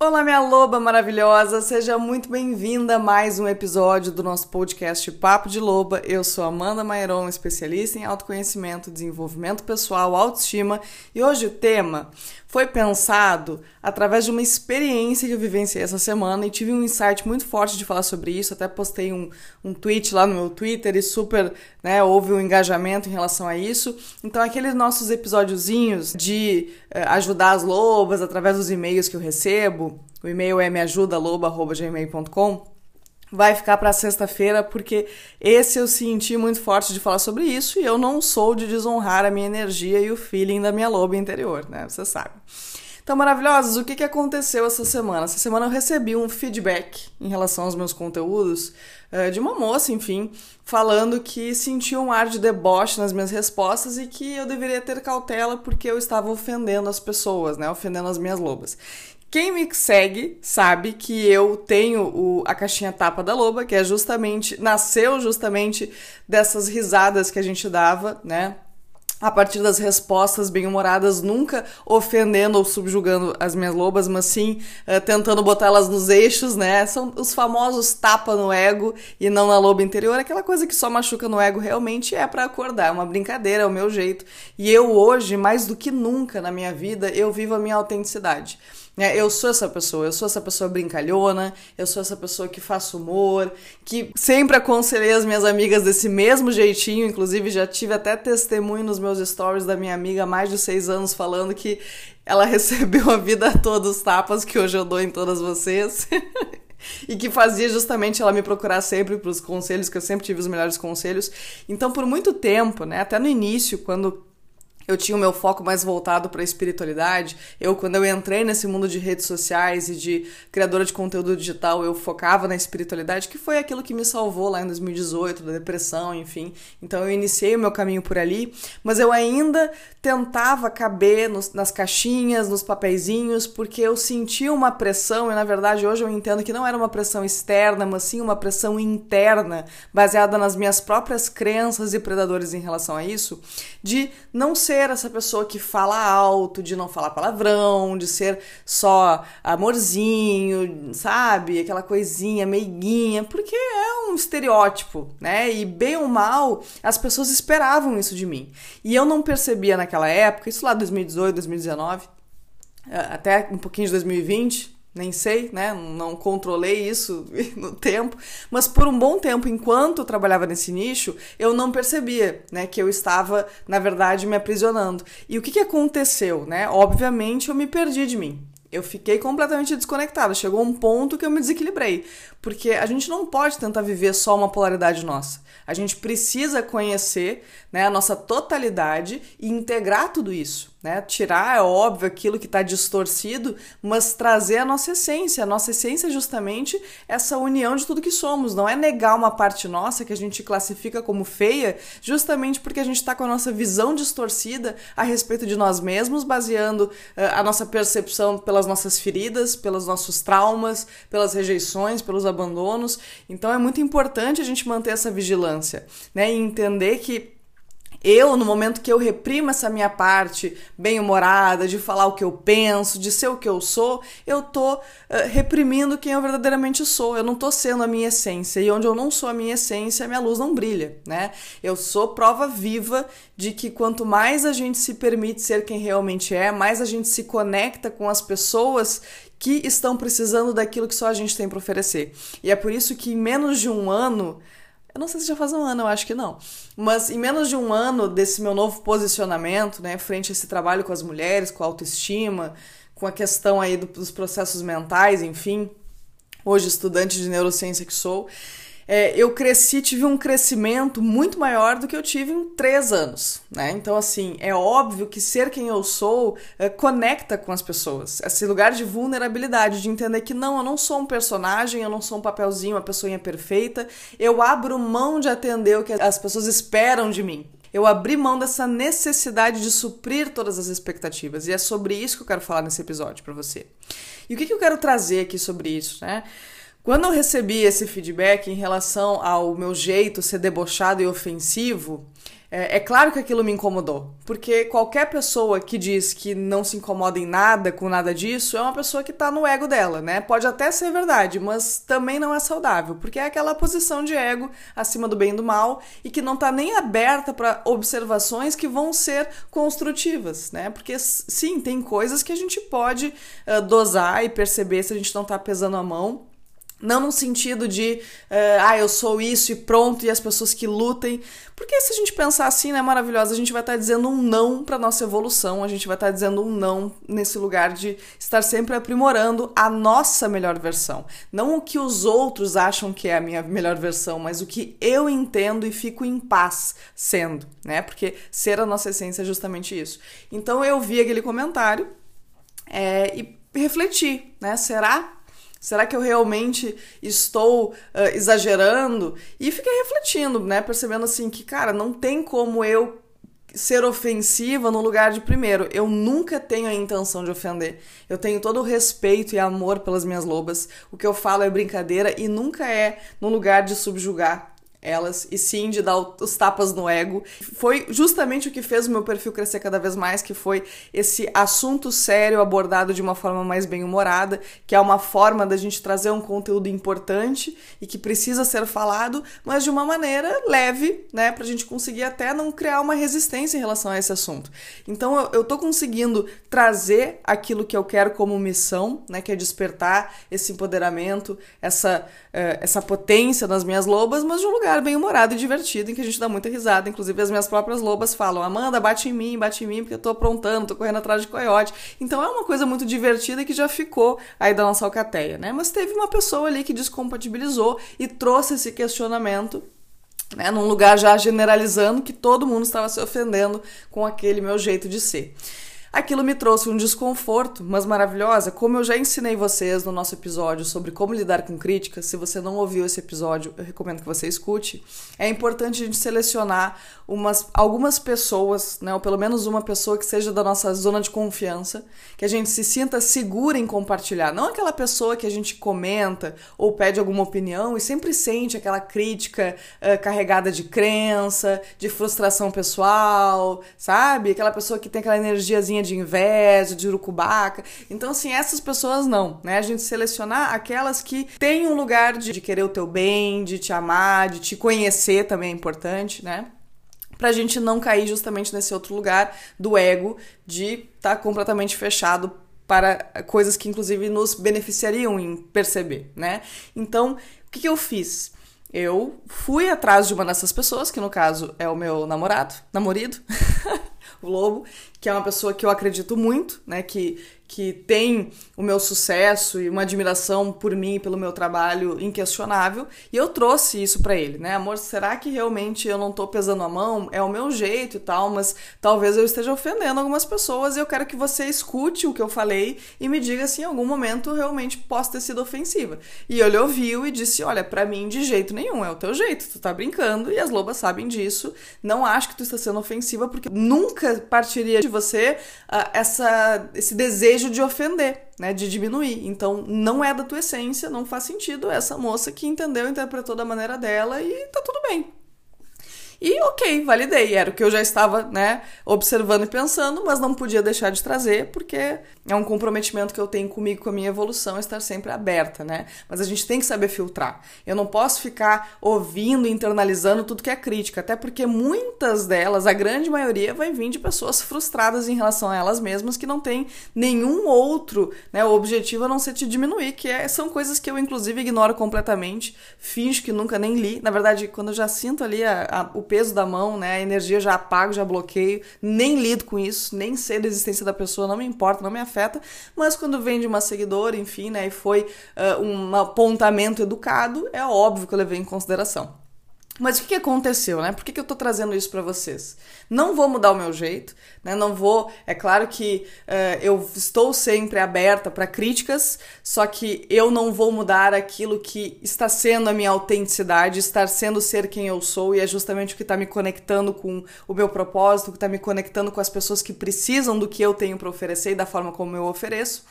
Olá, minha loba maravilhosa, seja muito bem-vinda a mais um episódio do nosso podcast Papo de Loba. Eu sou Amanda Mairon, especialista em autoconhecimento, desenvolvimento pessoal, autoestima, e hoje o tema foi pensado através de uma experiência que eu vivenciei essa semana e tive um insight muito forte de falar sobre isso. Até postei um, um tweet lá no meu Twitter e super, né, houve um engajamento em relação a isso. Então, aqueles nossos episódiozinhos de eh, ajudar as lobas através dos e-mails que eu recebo, o e-mail é meajudaloba.gmail.com vai ficar para sexta-feira, porque esse eu senti muito forte de falar sobre isso e eu não sou de desonrar a minha energia e o feeling da minha loba interior, né? Você sabe. Então, maravilhosos, o que, que aconteceu essa semana? Essa semana eu recebi um feedback em relação aos meus conteúdos uh, de uma moça, enfim, falando que sentiu um ar de deboche nas minhas respostas e que eu deveria ter cautela porque eu estava ofendendo as pessoas, né? Ofendendo as minhas lobas. Quem me segue sabe que eu tenho o, a caixinha tapa da loba, que é justamente, nasceu justamente dessas risadas que a gente dava, né? a partir das respostas bem-humoradas, nunca ofendendo ou subjugando as minhas lobas, mas sim uh, tentando botá-las nos eixos, né? São os famosos tapa no ego e não na loba interior, aquela coisa que só machuca no ego realmente é para acordar, é uma brincadeira, é o meu jeito. E eu hoje, mais do que nunca na minha vida, eu vivo a minha autenticidade. É, eu sou essa pessoa, eu sou essa pessoa brincalhona, eu sou essa pessoa que faço humor, que sempre aconselhei as minhas amigas desse mesmo jeitinho, inclusive já tive até testemunho nos meus stories da minha amiga há mais de seis anos falando que ela recebeu a vida toda os tapas que hoje eu dou em todas vocês. e que fazia justamente ela me procurar sempre para os conselhos, que eu sempre tive os melhores conselhos. Então, por muito tempo, né, até no início, quando eu tinha o meu foco mais voltado para a espiritualidade. Eu, quando eu entrei nesse mundo de redes sociais e de criadora de conteúdo digital, eu focava na espiritualidade, que foi aquilo que me salvou lá em 2018, da depressão, enfim. Então eu iniciei o meu caminho por ali, mas eu ainda tentava caber nos, nas caixinhas, nos papeizinhos, porque eu sentia uma pressão, e na verdade hoje eu entendo que não era uma pressão externa, mas sim uma pressão interna, baseada nas minhas próprias crenças e predadores em relação a isso, de não ser ser essa pessoa que fala alto, de não falar palavrão, de ser só amorzinho, sabe? Aquela coisinha meiguinha, porque é um estereótipo, né? E bem ou mal, as pessoas esperavam isso de mim. E eu não percebia naquela época, isso lá 2018, 2019, eh, até um pouquinho de 2020, nem sei, né? Não controlei isso no tempo, mas por um bom tempo, enquanto eu trabalhava nesse nicho, eu não percebia, né, que eu estava, na verdade, me aprisionando. E o que, que aconteceu, né? Obviamente, eu me perdi de mim. Eu fiquei completamente desconectada. Chegou um ponto que eu me desequilibrei. Porque a gente não pode tentar viver só uma polaridade nossa. A gente precisa conhecer né, a nossa totalidade e integrar tudo isso. Né? Tirar, é óbvio, aquilo que está distorcido, mas trazer a nossa essência. A nossa essência é justamente essa união de tudo que somos. Não é negar uma parte nossa que a gente classifica como feia, justamente porque a gente está com a nossa visão distorcida a respeito de nós mesmos, baseando uh, a nossa percepção pelas nossas feridas, pelos nossos traumas, pelas rejeições, pelos abandonos. Então é muito importante a gente manter essa vigilância né? e entender que eu, no momento que eu reprimo essa minha parte bem-humorada, de falar o que eu penso, de ser o que eu sou, eu tô uh, reprimindo quem eu verdadeiramente sou. Eu não tô sendo a minha essência. E onde eu não sou a minha essência, a minha luz não brilha, né? Eu sou prova viva de que quanto mais a gente se permite ser quem realmente é, mais a gente se conecta com as pessoas que estão precisando daquilo que só a gente tem para oferecer. E é por isso que em menos de um ano eu não sei se já faz um ano, eu acho que não. Mas em menos de um ano desse meu novo posicionamento, né, frente a esse trabalho com as mulheres, com a autoestima, com a questão aí dos processos mentais, enfim, hoje estudante de neurociência que sou, é, eu cresci, tive um crescimento muito maior do que eu tive em três anos, né? Então, assim, é óbvio que ser quem eu sou é, conecta com as pessoas. Esse lugar de vulnerabilidade, de entender que não, eu não sou um personagem, eu não sou um papelzinho, uma pessoinha perfeita. Eu abro mão de atender o que as pessoas esperam de mim. Eu abri mão dessa necessidade de suprir todas as expectativas. E é sobre isso que eu quero falar nesse episódio para você. E o que, que eu quero trazer aqui sobre isso, né? Quando eu recebi esse feedback em relação ao meu jeito ser debochado e ofensivo, é, é, claro que aquilo me incomodou, porque qualquer pessoa que diz que não se incomoda em nada com nada disso é uma pessoa que tá no ego dela, né? Pode até ser verdade, mas também não é saudável, porque é aquela posição de ego acima do bem e do mal e que não tá nem aberta para observações que vão ser construtivas, né? Porque sim, tem coisas que a gente pode uh, dosar e perceber se a gente não tá pesando a mão não no sentido de, uh, ah, eu sou isso e pronto, e as pessoas que lutem. Porque se a gente pensar assim, né, maravilhosa, a gente vai estar tá dizendo um não para nossa evolução, a gente vai estar tá dizendo um não nesse lugar de estar sempre aprimorando a nossa melhor versão. Não o que os outros acham que é a minha melhor versão, mas o que eu entendo e fico em paz sendo, né? Porque ser a nossa essência é justamente isso. Então eu vi aquele comentário é, e refleti, né? Será Será que eu realmente estou uh, exagerando? E fiquei refletindo, né? Percebendo assim que, cara, não tem como eu ser ofensiva no lugar de primeiro. Eu nunca tenho a intenção de ofender. Eu tenho todo o respeito e amor pelas minhas lobas. O que eu falo é brincadeira e nunca é no lugar de subjugar elas e sim de dar os tapas no ego. Foi justamente o que fez o meu perfil crescer cada vez mais, que foi esse assunto sério abordado de uma forma mais bem-humorada, que é uma forma da gente trazer um conteúdo importante e que precisa ser falado, mas de uma maneira leve, né, pra gente conseguir até não criar uma resistência em relação a esse assunto. Então eu, eu tô conseguindo trazer aquilo que eu quero como missão, né, que é despertar esse empoderamento, essa, uh, essa potência nas minhas lobas, mas de um lugar lugar bem humorado e divertido em que a gente dá muita risada. Inclusive, as minhas próprias lobas falam: Amanda, bate em mim, bate em mim, porque eu tô aprontando, tô correndo atrás de coiote. Então é uma coisa muito divertida que já ficou aí da nossa alcateia, né? Mas teve uma pessoa ali que descompatibilizou e trouxe esse questionamento né, num lugar já generalizando que todo mundo estava se ofendendo com aquele meu jeito de ser. Aquilo me trouxe um desconforto, mas maravilhosa. Como eu já ensinei vocês no nosso episódio sobre como lidar com críticas, se você não ouviu esse episódio, eu recomendo que você escute. É importante a gente selecionar umas, algumas pessoas, né, ou pelo menos uma pessoa que seja da nossa zona de confiança, que a gente se sinta segura em compartilhar. Não aquela pessoa que a gente comenta ou pede alguma opinião e sempre sente aquela crítica uh, carregada de crença, de frustração pessoal, sabe? Aquela pessoa que tem aquela energiazinha de inveja, de urucubaca. Então, assim, essas pessoas não, né? A gente selecionar aquelas que têm um lugar de, de querer o teu bem, de te amar, de te conhecer também é importante, né? Pra gente não cair justamente nesse outro lugar do ego de estar tá completamente fechado para coisas que inclusive nos beneficiariam em perceber, né? Então, o que, que eu fiz? Eu fui atrás de uma dessas pessoas, que no caso é o meu namorado, namorido, o Lobo, que é uma pessoa que eu acredito muito, né, que que tem o meu sucesso e uma admiração por mim e pelo meu trabalho inquestionável, e eu trouxe isso para ele, né? Amor, será que realmente eu não tô pesando a mão? É o meu jeito e tal, mas talvez eu esteja ofendendo algumas pessoas e eu quero que você escute o que eu falei e me diga se em algum momento realmente posso ter sido ofensiva. E ele ouviu e disse: "Olha, para mim de jeito nenhum, é o teu jeito, tu tá brincando e as lobas sabem disso. Não acho que tu está sendo ofensiva porque nunca partiria de você uh, essa esse desejo desejo de ofender, né, de diminuir. Então, não é da tua essência, não faz sentido essa moça que entendeu, interpretou da maneira dela e tá tudo bem. E ok, validei. Era o que eu já estava, né, observando e pensando, mas não podia deixar de trazer, porque é um comprometimento que eu tenho comigo, com a minha evolução, estar sempre aberta, né? Mas a gente tem que saber filtrar. Eu não posso ficar ouvindo internalizando tudo que é crítica, até porque muitas delas, a grande maioria, vai vir de pessoas frustradas em relação a elas mesmas, que não tem nenhum outro, né, objetivo a não ser te diminuir, que é, são coisas que eu, inclusive, ignoro completamente, finjo que nunca nem li. Na verdade, quando eu já sinto ali a, a, o peso da mão, né? A energia já apago, já bloqueio, nem lido com isso, nem sei da existência da pessoa, não me importa, não me afeta. Mas quando vem de uma seguidora, enfim, né? E foi uh, um apontamento educado, é óbvio que eu levei em consideração. Mas o que, aconteceu, né? Por que, eu tô trazendo isso para vocês? Não vou mudar o meu jeito, né? Não vou. É claro que uh, eu estou sempre aberta para críticas, só que eu não vou mudar aquilo que está sendo a minha autenticidade, estar sendo ser quem eu sou, e é justamente o que está me conectando com o meu propósito, o que está me conectando com as pessoas que precisam do que eu tenho para oferecer e da forma como eu ofereço.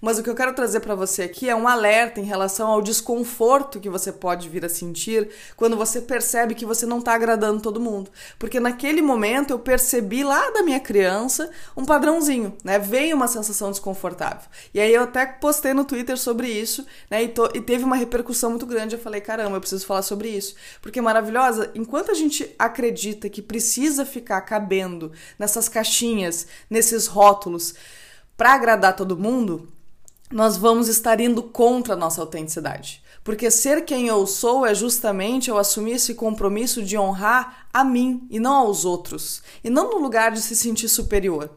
Mas o que eu quero trazer para você aqui é um alerta em relação ao desconforto que você pode vir a sentir quando você percebe que você não está agradando todo mundo. Porque naquele momento eu percebi lá da minha criança um padrãozinho, né? Veio uma sensação desconfortável. E aí eu até postei no Twitter sobre isso, né? E, to, e teve uma repercussão muito grande. Eu falei, caramba, eu preciso falar sobre isso. Porque maravilhosa, enquanto a gente acredita que precisa ficar cabendo nessas caixinhas, nesses rótulos, para agradar todo mundo, nós vamos estar indo contra a nossa autenticidade. Porque ser quem eu sou é justamente eu assumir esse compromisso de honrar a mim e não aos outros. E não no lugar de se sentir superior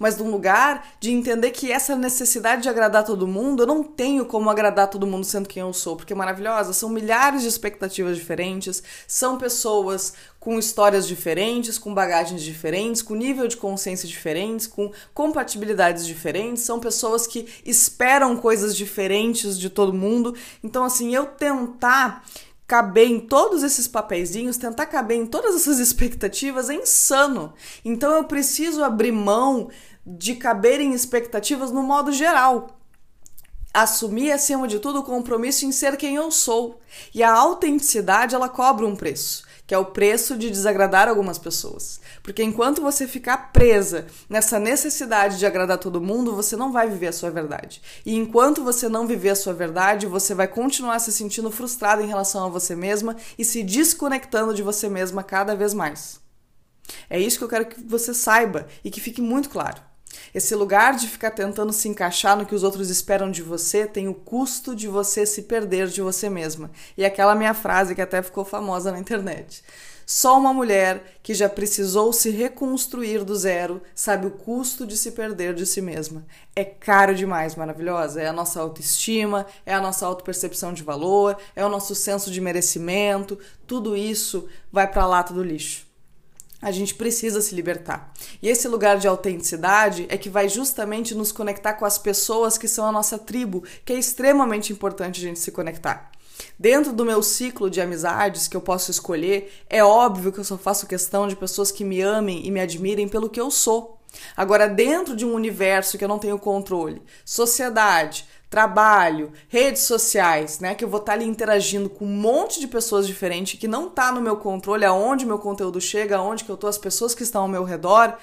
mas de um lugar de entender que essa necessidade de agradar todo mundo, eu não tenho como agradar todo mundo sendo quem eu sou, porque é maravilhosa, são milhares de expectativas diferentes, são pessoas com histórias diferentes, com bagagens diferentes, com nível de consciência diferentes, com compatibilidades diferentes, são pessoas que esperam coisas diferentes de todo mundo. Então, assim, eu tentar caber em todos esses papeizinhos, tentar caber em todas essas expectativas é insano. Então eu preciso abrir mão de caber em expectativas no modo geral. Assumir, acima de tudo, o compromisso em ser quem eu sou. E a autenticidade, ela cobra um preço, que é o preço de desagradar algumas pessoas. Porque enquanto você ficar presa nessa necessidade de agradar todo mundo, você não vai viver a sua verdade. E enquanto você não viver a sua verdade, você vai continuar se sentindo frustrada em relação a você mesma e se desconectando de você mesma cada vez mais. É isso que eu quero que você saiba e que fique muito claro. Esse lugar de ficar tentando se encaixar no que os outros esperam de você tem o custo de você se perder de você mesma. E aquela minha frase que até ficou famosa na internet. Só uma mulher que já precisou se reconstruir do zero sabe o custo de se perder de si mesma. É caro demais, maravilhosa. É a nossa autoestima, é a nossa autopercepção de valor, é o nosso senso de merecimento. Tudo isso vai para a lata do lixo a gente precisa se libertar. E esse lugar de autenticidade é que vai justamente nos conectar com as pessoas que são a nossa tribo, que é extremamente importante a gente se conectar. Dentro do meu ciclo de amizades que eu posso escolher, é óbvio que eu só faço questão de pessoas que me amem e me admirem pelo que eu sou. Agora, dentro de um universo que eu não tenho controle, sociedade, trabalho, redes sociais, né? Que eu vou estar tá ali interagindo com um monte de pessoas diferentes que não tá no meu controle aonde meu conteúdo chega, aonde que eu tô, as pessoas que estão ao meu redor.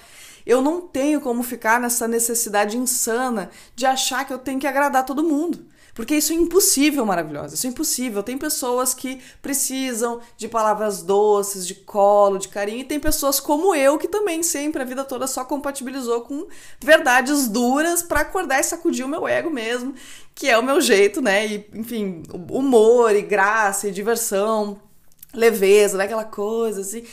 Eu não tenho como ficar nessa necessidade insana de achar que eu tenho que agradar todo mundo. Porque isso é impossível, maravilhosa. Isso é impossível. Tem pessoas que precisam de palavras doces, de colo, de carinho, e tem pessoas como eu que também sempre a vida toda só compatibilizou com verdades duras para acordar e sacudir o meu ego mesmo, que é o meu jeito, né? E, enfim, humor e graça e diversão, leveza, né? aquela coisa assim.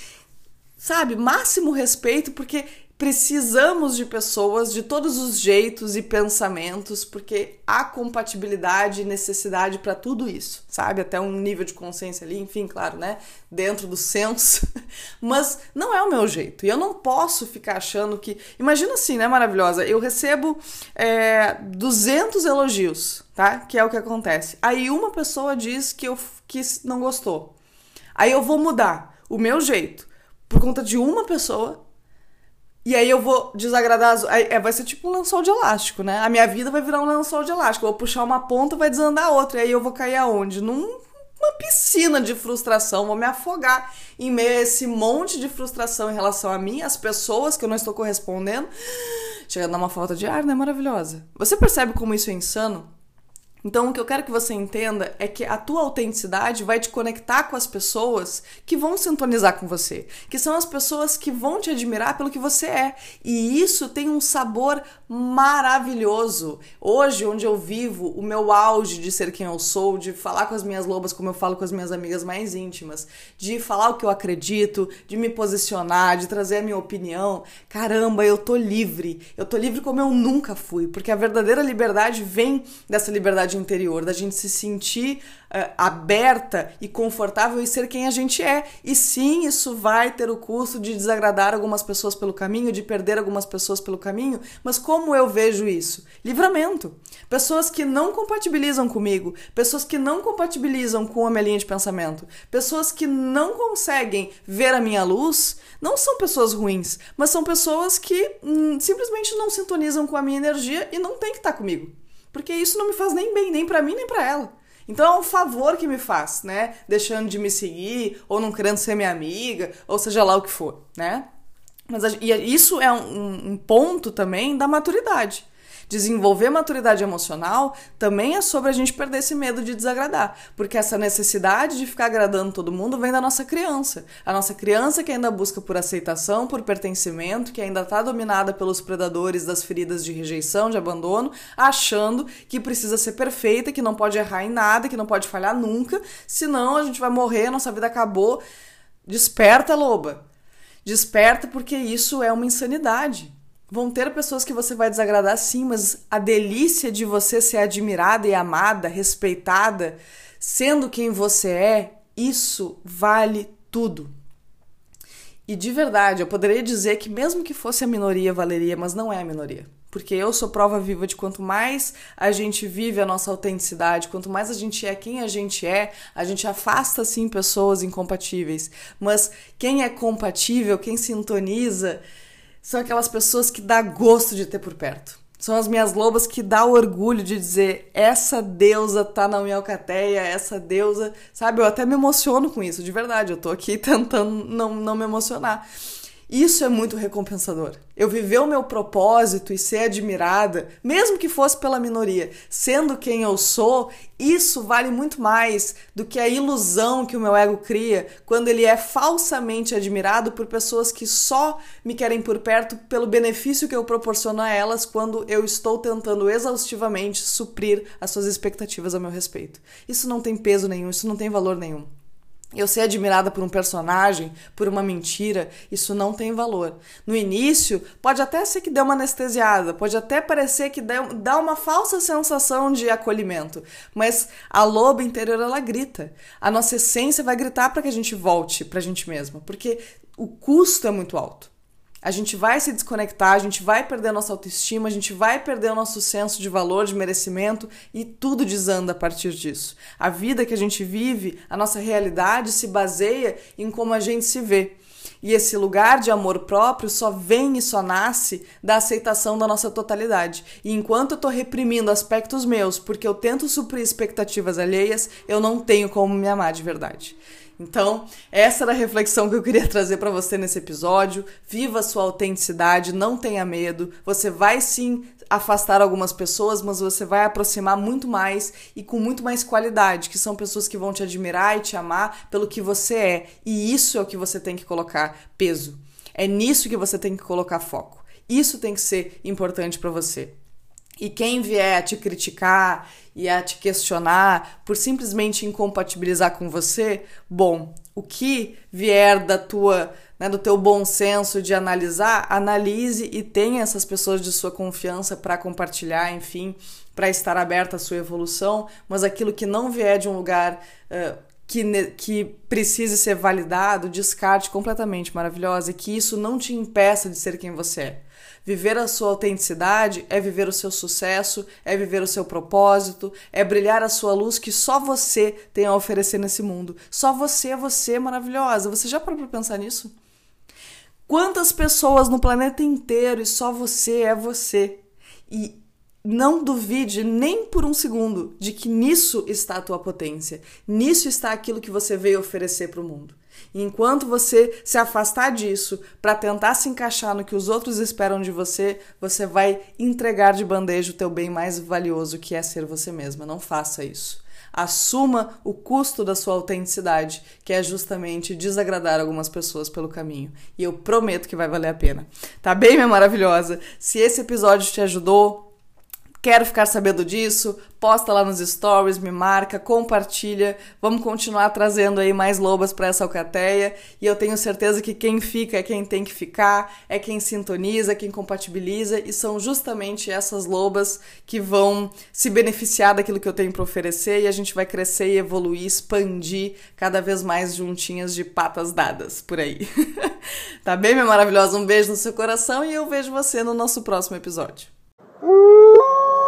Sabe? Máximo respeito, porque precisamos de pessoas de todos os jeitos e pensamentos, porque há compatibilidade e necessidade para tudo isso, sabe? Até um nível de consciência ali, enfim, claro, né? Dentro do senso. Mas não é o meu jeito. E eu não posso ficar achando que. Imagina assim, né, maravilhosa? Eu recebo é, 200 elogios, tá? Que é o que acontece. Aí uma pessoa diz que eu que não gostou. Aí eu vou mudar o meu jeito por conta de uma pessoa e aí eu vou desagradar as. É, vai ser tipo um lençol de elástico, né? A minha vida vai virar um lençol de elástico. Eu vou puxar uma ponta, vai desandar a outra. E aí eu vou cair aonde? Numa piscina de frustração, vou me afogar em meio a esse monte de frustração em relação a mim, as pessoas que eu não estou correspondendo. Chega a dar uma falta de ar, né? Maravilhosa. Você percebe como isso é insano? Então, o que eu quero que você entenda é que a tua autenticidade vai te conectar com as pessoas que vão sintonizar com você, que são as pessoas que vão te admirar pelo que você é. E isso tem um sabor maravilhoso. Hoje, onde eu vivo, o meu auge de ser quem eu sou, de falar com as minhas lobas como eu falo com as minhas amigas mais íntimas, de falar o que eu acredito, de me posicionar, de trazer a minha opinião. Caramba, eu tô livre. Eu tô livre como eu nunca fui, porque a verdadeira liberdade vem dessa liberdade interior, da gente se sentir uh, aberta e confortável e ser quem a gente é. E sim, isso vai ter o custo de desagradar algumas pessoas pelo caminho, de perder algumas pessoas pelo caminho, mas como eu vejo isso? Livramento. Pessoas que não compatibilizam comigo, pessoas que não compatibilizam com a minha linha de pensamento, pessoas que não conseguem ver a minha luz, não são pessoas ruins, mas são pessoas que hum, simplesmente não sintonizam com a minha energia e não tem que estar comigo. Porque isso não me faz nem bem, nem para mim, nem para ela. Então é um favor que me faz, né? Deixando de me seguir, ou não querendo ser minha amiga, ou seja lá o que for, né? Mas e isso é um, um ponto também da maturidade. Desenvolver maturidade emocional também é sobre a gente perder esse medo de desagradar, porque essa necessidade de ficar agradando todo mundo vem da nossa criança. A nossa criança que ainda busca por aceitação, por pertencimento, que ainda está dominada pelos predadores das feridas de rejeição, de abandono, achando que precisa ser perfeita, que não pode errar em nada, que não pode falhar nunca, senão a gente vai morrer, nossa vida acabou. Desperta, loba. Desperta porque isso é uma insanidade. Vão ter pessoas que você vai desagradar sim, mas a delícia de você ser admirada e amada, respeitada, sendo quem você é, isso vale tudo. E de verdade, eu poderia dizer que mesmo que fosse a minoria, valeria, mas não é a minoria. Porque eu sou prova viva de quanto mais a gente vive a nossa autenticidade, quanto mais a gente é quem a gente é, a gente afasta sim pessoas incompatíveis. Mas quem é compatível, quem sintoniza, são aquelas pessoas que dá gosto de ter por perto. São as minhas lobas que dá orgulho de dizer essa deusa tá na minha alcateia, essa deusa, sabe? Eu até me emociono com isso, de verdade. Eu tô aqui tentando não, não me emocionar. Isso é muito recompensador. Eu viver o meu propósito e ser admirada, mesmo que fosse pela minoria, sendo quem eu sou, isso vale muito mais do que a ilusão que o meu ego cria quando ele é falsamente admirado por pessoas que só me querem por perto pelo benefício que eu proporciono a elas quando eu estou tentando exaustivamente suprir as suas expectativas a meu respeito. Isso não tem peso nenhum, isso não tem valor nenhum eu ser admirada por um personagem, por uma mentira, isso não tem valor. No início, pode até ser que dê uma anestesiada, pode até parecer que dá uma falsa sensação de acolhimento, mas a loba interior ela grita. A nossa essência vai gritar para que a gente volte para a gente mesma, porque o custo é muito alto a gente vai se desconectar, a gente vai perder a nossa autoestima, a gente vai perder o nosso senso de valor, de merecimento e tudo desanda a partir disso. A vida que a gente vive, a nossa realidade se baseia em como a gente se vê. E esse lugar de amor próprio só vem e só nasce da aceitação da nossa totalidade. E enquanto eu tô reprimindo aspectos meus porque eu tento suprir expectativas alheias, eu não tenho como me amar de verdade. Então, essa era a reflexão que eu queria trazer para você nesse episódio. Viva a sua autenticidade, não tenha medo. Você vai sim afastar algumas pessoas, mas você vai aproximar muito mais e com muito mais qualidade, que são pessoas que vão te admirar e te amar pelo que você é. E isso é o que você tem que colocar peso. É nisso que você tem que colocar foco. Isso tem que ser importante para você. E quem vier a te criticar e a te questionar por simplesmente incompatibilizar com você, bom, o que vier da tua, né, do teu bom senso de analisar, analise e tenha essas pessoas de sua confiança para compartilhar, enfim, para estar aberta à sua evolução, mas aquilo que não vier de um lugar uh, que, que precise ser validado, descarte completamente maravilhosa e que isso não te impeça de ser quem você é. Viver a sua autenticidade é viver o seu sucesso, é viver o seu propósito, é brilhar a sua luz que só você tem a oferecer nesse mundo. Só você é você maravilhosa. Você já parou para pensar nisso? Quantas pessoas no planeta inteiro e só você é você? E não duvide nem por um segundo de que nisso está a tua potência, nisso está aquilo que você veio oferecer para o mundo. E enquanto você se afastar disso para tentar se encaixar no que os outros esperam de você, você vai entregar de bandeja o teu bem mais valioso, que é ser você mesma. Não faça isso. Assuma o custo da sua autenticidade, que é justamente desagradar algumas pessoas pelo caminho. E eu prometo que vai valer a pena. Tá bem, minha maravilhosa? Se esse episódio te ajudou, Quero ficar sabendo disso? Posta lá nos stories, me marca, compartilha. Vamos continuar trazendo aí mais lobas para essa alcateia. E eu tenho certeza que quem fica é quem tem que ficar, é quem sintoniza, quem compatibiliza. E são justamente essas lobas que vão se beneficiar daquilo que eu tenho para oferecer. E a gente vai crescer e evoluir, expandir cada vez mais juntinhas de patas dadas por aí. tá bem, minha maravilhosa? Um beijo no seu coração e eu vejo você no nosso próximo episódio. Uh!